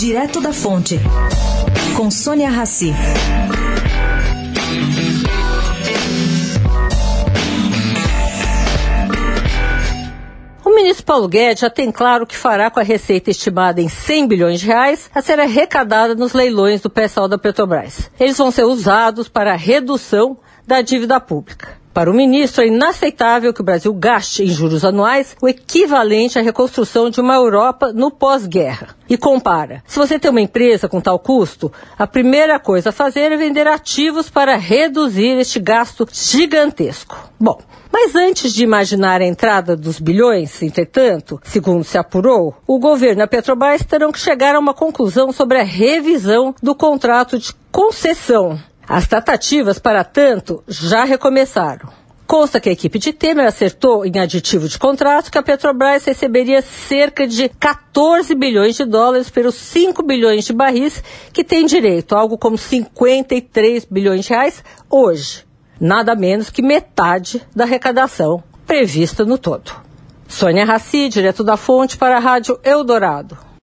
Direto da Fonte, com Sônia Rassi. O ministro Paulo Guedes já tem claro que fará com a receita estimada em 100 bilhões de reais a ser arrecadada nos leilões do pessoal da Petrobras. Eles vão ser usados para a redução da dívida pública. Para o ministro, é inaceitável que o Brasil gaste em juros anuais o equivalente à reconstrução de uma Europa no pós-guerra. E compara. Se você tem uma empresa com tal custo, a primeira coisa a fazer é vender ativos para reduzir este gasto gigantesco. Bom, mas antes de imaginar a entrada dos bilhões, entretanto, segundo se apurou, o governo e a Petrobras terão que chegar a uma conclusão sobre a revisão do contrato de concessão as tratativas, para tanto, já recomeçaram. Consta que a equipe de Temer acertou em aditivo de contrato que a Petrobras receberia cerca de 14 bilhões de dólares pelos 5 bilhões de barris que tem direito, algo como 53 bilhões de reais hoje. Nada menos que metade da arrecadação prevista no todo. Sônia Raci, direto da Fonte para a Rádio Eldorado.